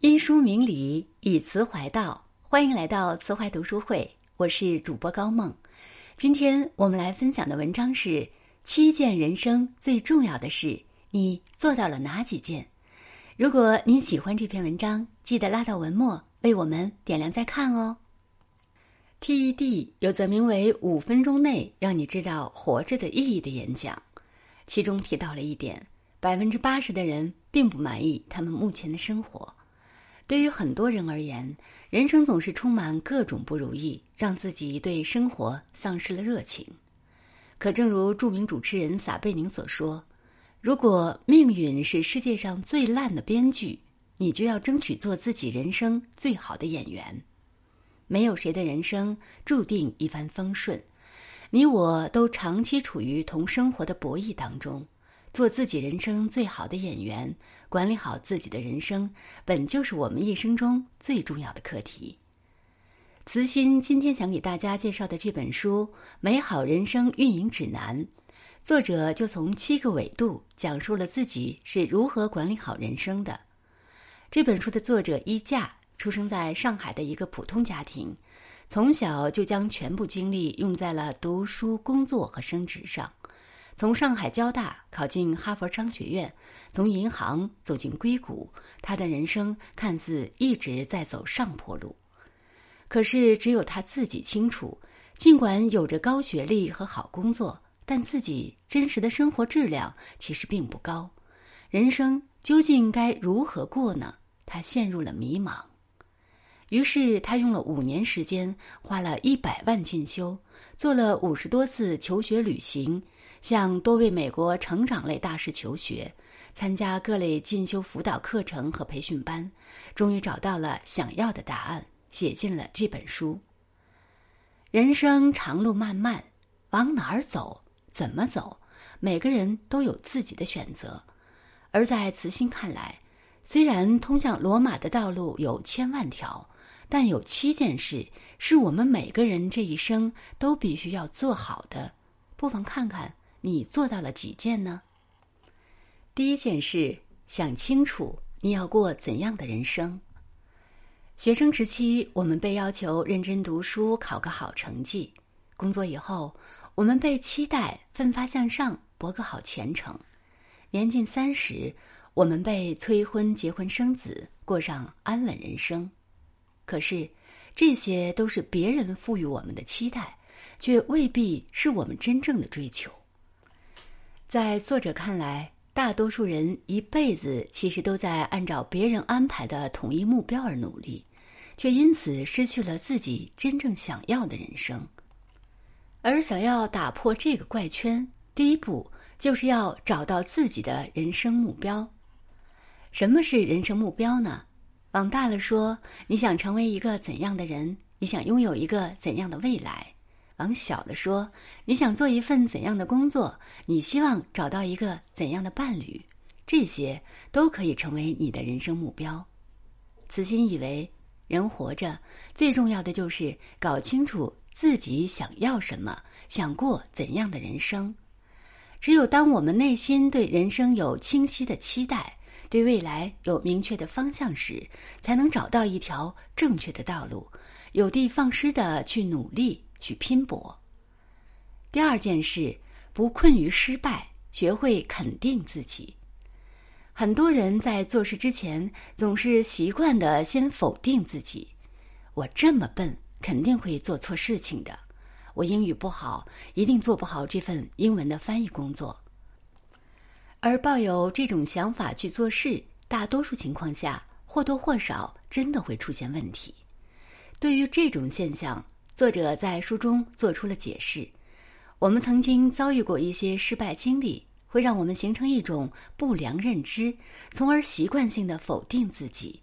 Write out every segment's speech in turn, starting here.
因书明理，以词怀道。欢迎来到词怀读书会，我是主播高梦。今天我们来分享的文章是七件人生最重要的事，你做到了哪几件？如果你喜欢这篇文章，记得拉到文末为我们点亮再看哦。TED 有则名为“五分钟内让你知道活着的意义”的演讲，其中提到了一点：百分之八十的人并不满意他们目前的生活。对于很多人而言，人生总是充满各种不如意，让自己对生活丧失了热情。可正如著名主持人撒贝宁所说：“如果命运是世界上最烂的编剧，你就要争取做自己人生最好的演员。没有谁的人生注定一帆风顺，你我都长期处于同生活的博弈当中。”做自己人生最好的演员，管理好自己的人生，本就是我们一生中最重要的课题。慈心今天想给大家介绍的这本书《美好人生运营指南》，作者就从七个维度讲述了自己是如何管理好人生的。这本书的作者衣架出生在上海的一个普通家庭，从小就将全部精力用在了读书、工作和升职上。从上海交大考进哈佛商学院，从银行走进硅谷，他的人生看似一直在走上坡路。可是只有他自己清楚，尽管有着高学历和好工作，但自己真实的生活质量其实并不高。人生究竟该如何过呢？他陷入了迷茫。于是他用了五年时间，花了一百万进修，做了五十多次求学旅行。向多位美国成长类大师求学，参加各类进修辅导课程和培训班，终于找到了想要的答案，写进了这本书。人生长路漫漫，往哪儿走，怎么走，每个人都有自己的选择。而在慈心看来，虽然通向罗马的道路有千万条，但有七件事是我们每个人这一生都必须要做好的。不妨看看。你做到了几件呢？第一件事，想清楚你要过怎样的人生。学生时期，我们被要求认真读书，考个好成绩；工作以后，我们被期待奋发向上，博个好前程；年近三十，我们被催婚、结婚、生子，过上安稳人生。可是，这些都是别人赋予我们的期待，却未必是我们真正的追求。在作者看来，大多数人一辈子其实都在按照别人安排的统一目标而努力，却因此失去了自己真正想要的人生。而想要打破这个怪圈，第一步就是要找到自己的人生目标。什么是人生目标呢？往大了说，你想成为一个怎样的人？你想拥有一个怎样的未来？往小了说，你想做一份怎样的工作？你希望找到一个怎样的伴侣？这些都可以成为你的人生目标。慈心以为，人活着最重要的就是搞清楚自己想要什么，想过怎样的人生。只有当我们内心对人生有清晰的期待，对未来有明确的方向时，才能找到一条正确的道路，有的放矢的去努力。去拼搏。第二件事，不困于失败，学会肯定自己。很多人在做事之前，总是习惯的先否定自己：“我这么笨，肯定会做错事情的；我英语不好，一定做不好这份英文的翻译工作。”而抱有这种想法去做事，大多数情况下或多或少真的会出现问题。对于这种现象，作者在书中做出了解释：我们曾经遭遇过一些失败经历，会让我们形成一种不良认知，从而习惯性的否定自己。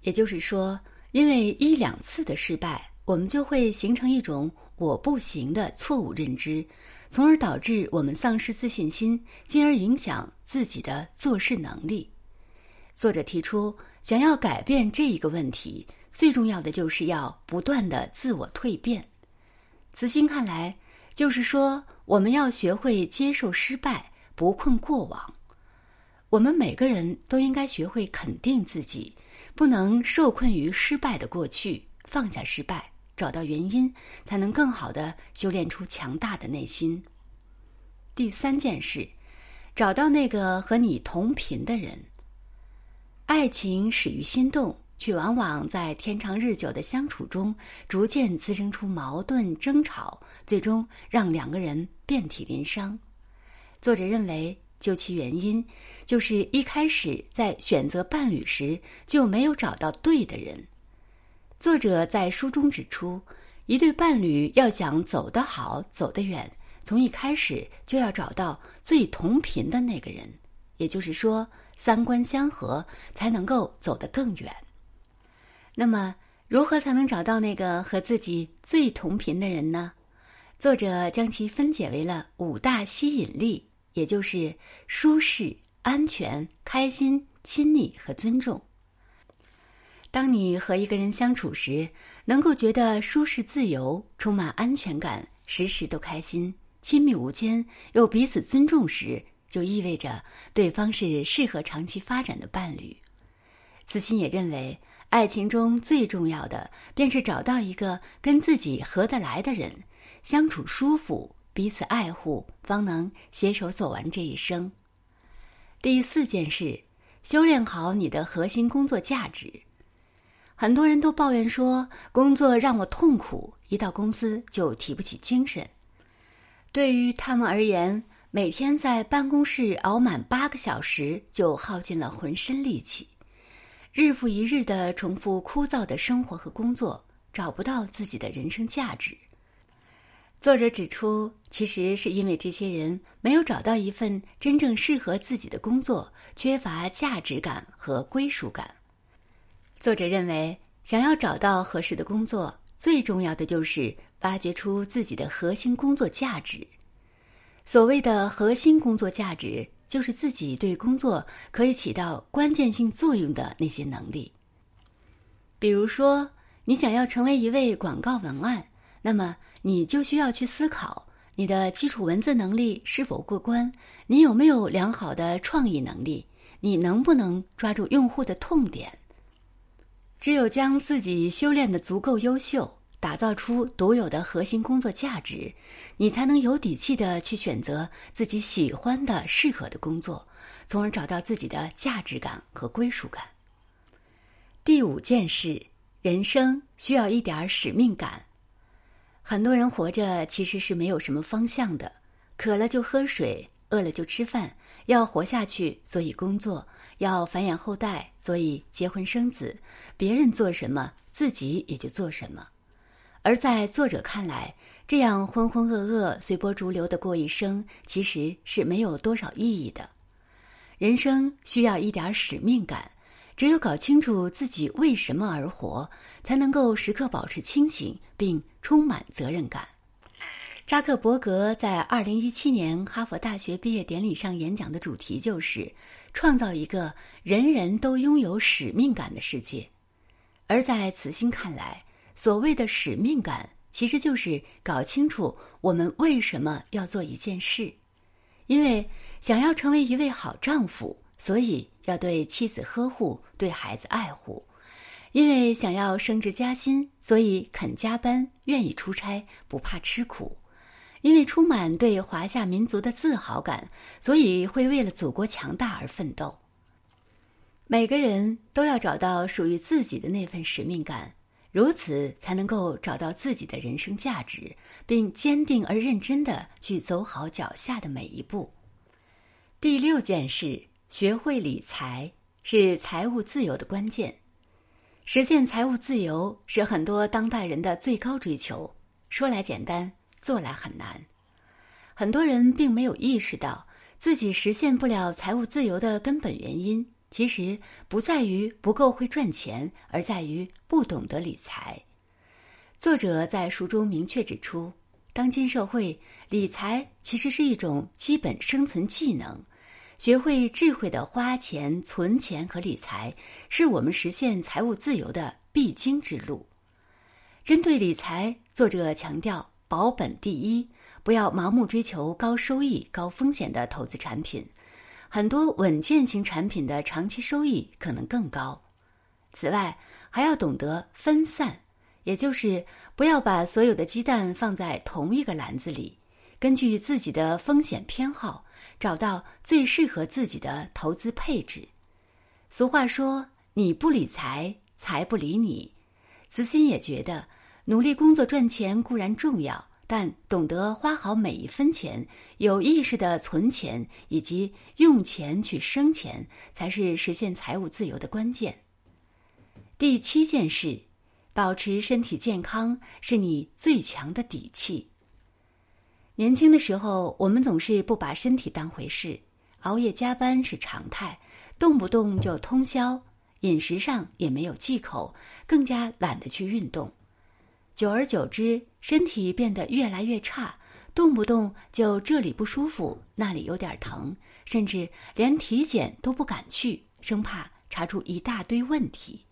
也就是说，因为一两次的失败，我们就会形成一种“我不行”的错误认知，从而导致我们丧失自信心，进而影响自己的做事能力。作者提出，想要改变这一个问题。最重要的就是要不断的自我蜕变。慈心看来，就是说我们要学会接受失败，不困过往。我们每个人都应该学会肯定自己，不能受困于失败的过去，放下失败，找到原因，才能更好的修炼出强大的内心。第三件事，找到那个和你同频的人。爱情始于心动，却往往在天长日久的相处中，逐渐滋生出矛盾争吵，最终让两个人遍体鳞伤。作者认为。究其原因，就是一开始在选择伴侣时就没有找到对的人。作者在书中指出，一对伴侣要想走得好、走得远，从一开始就要找到最同频的那个人，也就是说，三观相合，才能够走得更远。那么，如何才能找到那个和自己最同频的人呢？作者将其分解为了五大吸引力。也就是舒适、安全、开心、亲密和尊重。当你和一个人相处时，能够觉得舒适、自由、充满安全感，时时都开心、亲密无间，又彼此尊重时，就意味着对方是适合长期发展的伴侣。子欣也认为，爱情中最重要的便是找到一个跟自己合得来的人，相处舒服。彼此爱护，方能携手走完这一生。第四件事，修炼好你的核心工作价值。很多人都抱怨说，工作让我痛苦，一到公司就提不起精神。对于他们而言，每天在办公室熬满八个小时，就耗尽了浑身力气，日复一日的重复枯燥的生活和工作，找不到自己的人生价值。作者指出，其实是因为这些人没有找到一份真正适合自己的工作，缺乏价值感和归属感。作者认为，想要找到合适的工作，最重要的就是挖掘出自己的核心工作价值。所谓的核心工作价值，就是自己对工作可以起到关键性作用的那些能力。比如说，你想要成为一位广告文案，那么。你就需要去思考你的基础文字能力是否过关，你有没有良好的创意能力，你能不能抓住用户的痛点。只有将自己修炼的足够优秀，打造出独有的核心工作价值，你才能有底气的去选择自己喜欢的、适合的工作，从而找到自己的价值感和归属感。第五件事，人生需要一点使命感。很多人活着其实是没有什么方向的，渴了就喝水，饿了就吃饭，要活下去，所以工作；要繁衍后代，所以结婚生子。别人做什么，自己也就做什么。而在作者看来，这样浑浑噩噩、随波逐流的过一生，其实是没有多少意义的。人生需要一点使命感。只有搞清楚自己为什么而活，才能够时刻保持清醒并充满责任感。扎克伯格在二零一七年哈佛大学毕业典礼上演讲的主题就是创造一个人人都拥有使命感的世界。而在此心看来，所谓的使命感，其实就是搞清楚我们为什么要做一件事。因为想要成为一位好丈夫。所以要对妻子呵护，对孩子爱护；因为想要升职加薪，所以肯加班，愿意出差，不怕吃苦；因为充满对华夏民族的自豪感，所以会为了祖国强大而奋斗。每个人都要找到属于自己的那份使命感，如此才能够找到自己的人生价值，并坚定而认真的去走好脚下的每一步。第六件事。学会理财是财务自由的关键。实现财务自由是很多当代人的最高追求。说来简单，做来很难。很多人并没有意识到自己实现不了财务自由的根本原因，其实不在于不够会赚钱，而在于不懂得理财。作者在书中明确指出，当今社会理财其实是一种基本生存技能。学会智慧的花钱、存钱和理财，是我们实现财务自由的必经之路。针对理财，作者强调保本第一，不要盲目追求高收益、高风险的投资产品，很多稳健型产品的长期收益可能更高。此外，还要懂得分散，也就是不要把所有的鸡蛋放在同一个篮子里，根据自己的风险偏好，找到最适合自己的投资配置。俗话说：“你不理财，财不理你。”慈心也觉得，努力工作赚钱固然重要。但懂得花好每一分钱，有意识的存钱，以及用钱去生钱，才是实现财务自由的关键。第七件事，保持身体健康是你最强的底气。年轻的时候，我们总是不把身体当回事，熬夜加班是常态，动不动就通宵，饮食上也没有忌口，更加懒得去运动。久而久之，身体变得越来越差，动不动就这里不舒服，那里有点疼，甚至连体检都不敢去，生怕查出一大堆问题。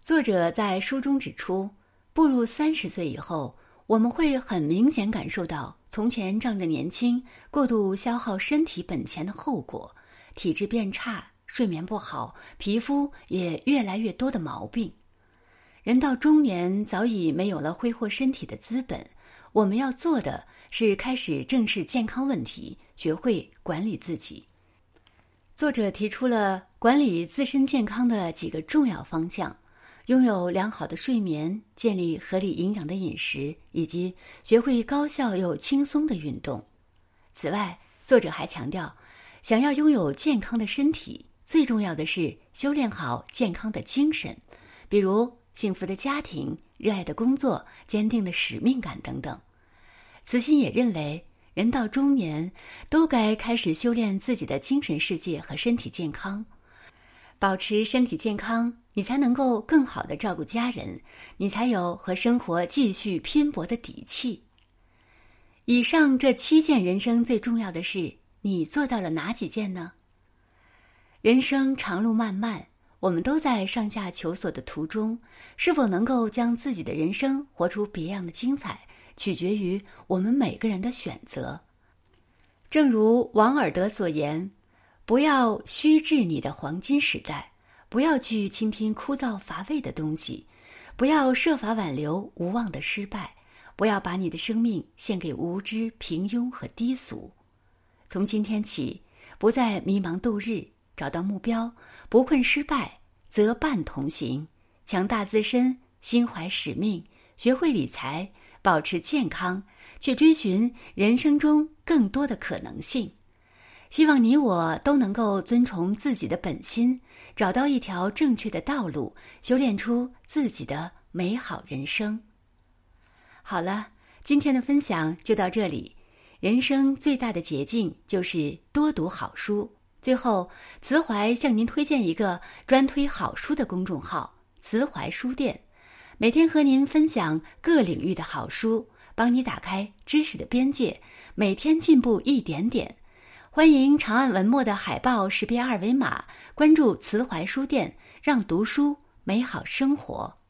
作者在书中指出，步入三十岁以后，我们会很明显感受到从前仗着年轻过度消耗身体本钱的后果：体质变差，睡眠不好，皮肤也越来越多的毛病。人到中年，早已没有了挥霍身体的资本。我们要做的是开始正视健康问题，学会管理自己。作者提出了管理自身健康的几个重要方向：拥有良好的睡眠，建立合理营养的饮食，以及学会高效又轻松的运动。此外，作者还强调，想要拥有健康的身体，最重要的是修炼好健康的精神，比如。幸福的家庭、热爱的工作、坚定的使命感等等，慈心也认为，人到中年都该开始修炼自己的精神世界和身体健康。保持身体健康，你才能够更好的照顾家人，你才有和生活继续拼搏的底气。以上这七件人生最重要的事，你做到了哪几件呢？人生长路漫漫。我们都在上下求索的途中，是否能够将自己的人生活出别样的精彩，取决于我们每个人的选择。正如王尔德所言：“不要虚掷你的黄金时代，不要去倾听枯燥乏味的东西，不要设法挽留无望的失败，不要把你的生命献给无知、平庸和低俗。从今天起，不再迷茫度日。”找到目标，不困失败，则伴同行；强大自身，心怀使命，学会理财，保持健康，去追寻人生中更多的可能性。希望你我都能够遵从自己的本心，找到一条正确的道路，修炼出自己的美好人生。好了，今天的分享就到这里。人生最大的捷径就是多读好书。最后，慈怀向您推荐一个专推好书的公众号“慈怀书店”，每天和您分享各领域的好书，帮你打开知识的边界，每天进步一点点。欢迎长按文末的海报识别二维码，关注慈怀书店，让读书美好生活。